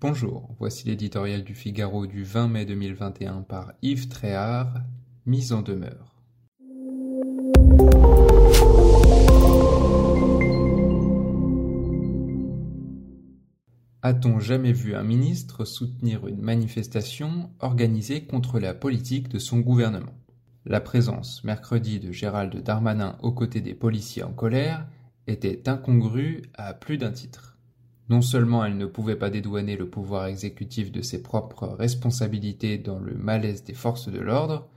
Bonjour, voici l'éditorial du Figaro du 20 mai 2021 par Yves Tréhard, mise en demeure. A-t-on jamais vu un ministre soutenir une manifestation organisée contre la politique de son gouvernement? La présence mercredi de Gérald Darmanin aux côtés des policiers en colère était incongrue à plus d'un titre. Non seulement elle ne pouvait pas dédouaner le pouvoir exécutif de ses propres responsabilités dans le malaise des forces de l'ordre,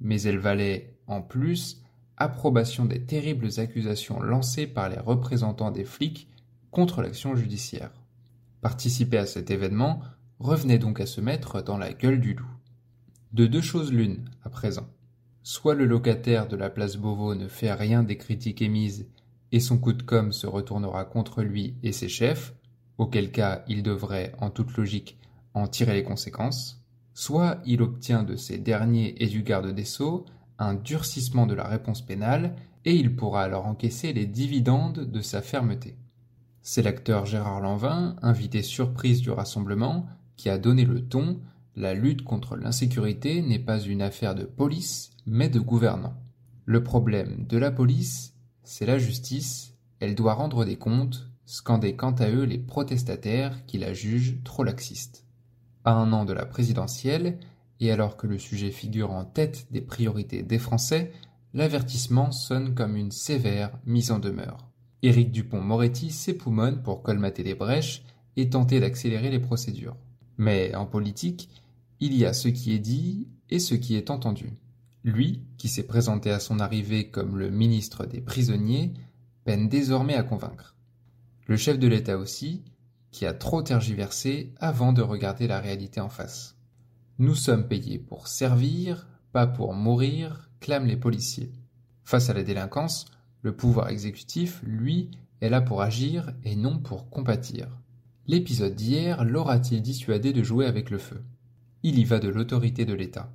mais elle valait, en plus, approbation des terribles accusations lancées par les représentants des flics contre l'action judiciaire. Participer à cet événement revenait donc à se mettre dans la gueule du loup. De deux choses l'une, à présent. Soit le locataire de la place Beauvau ne fait rien des critiques émises et son coup de com se retournera contre lui et ses chefs, auquel cas il devrait, en toute logique, en tirer les conséquences, soit il obtient de ces derniers et du garde des sceaux un durcissement de la réponse pénale et il pourra alors encaisser les dividendes de sa fermeté. C'est l'acteur Gérard Lanvin, invité surprise du rassemblement, qui a donné le ton la lutte contre l'insécurité n'est pas une affaire de police, mais de gouvernants. Le problème de la police, c'est la justice, elle doit rendre des comptes, scandaient quant à eux les protestataires qui la jugent trop laxiste. À un an de la présidentielle, et alors que le sujet figure en tête des priorités des Français, l'avertissement sonne comme une sévère mise en demeure. Éric Dupont-Moretti s'époumonne pour colmater les brèches et tenter d'accélérer les procédures. Mais en politique, il y a ce qui est dit et ce qui est entendu. Lui, qui s'est présenté à son arrivée comme le ministre des prisonniers, peine désormais à convaincre. Le chef de l'État aussi, qui a trop tergiversé avant de regarder la réalité en face. Nous sommes payés pour servir, pas pour mourir, clament les policiers. Face à la délinquance, le pouvoir exécutif, lui, est là pour agir et non pour compatir. L'épisode d'hier l'aura-t-il dissuadé de jouer avec le feu? Il y va de l'autorité de l'État.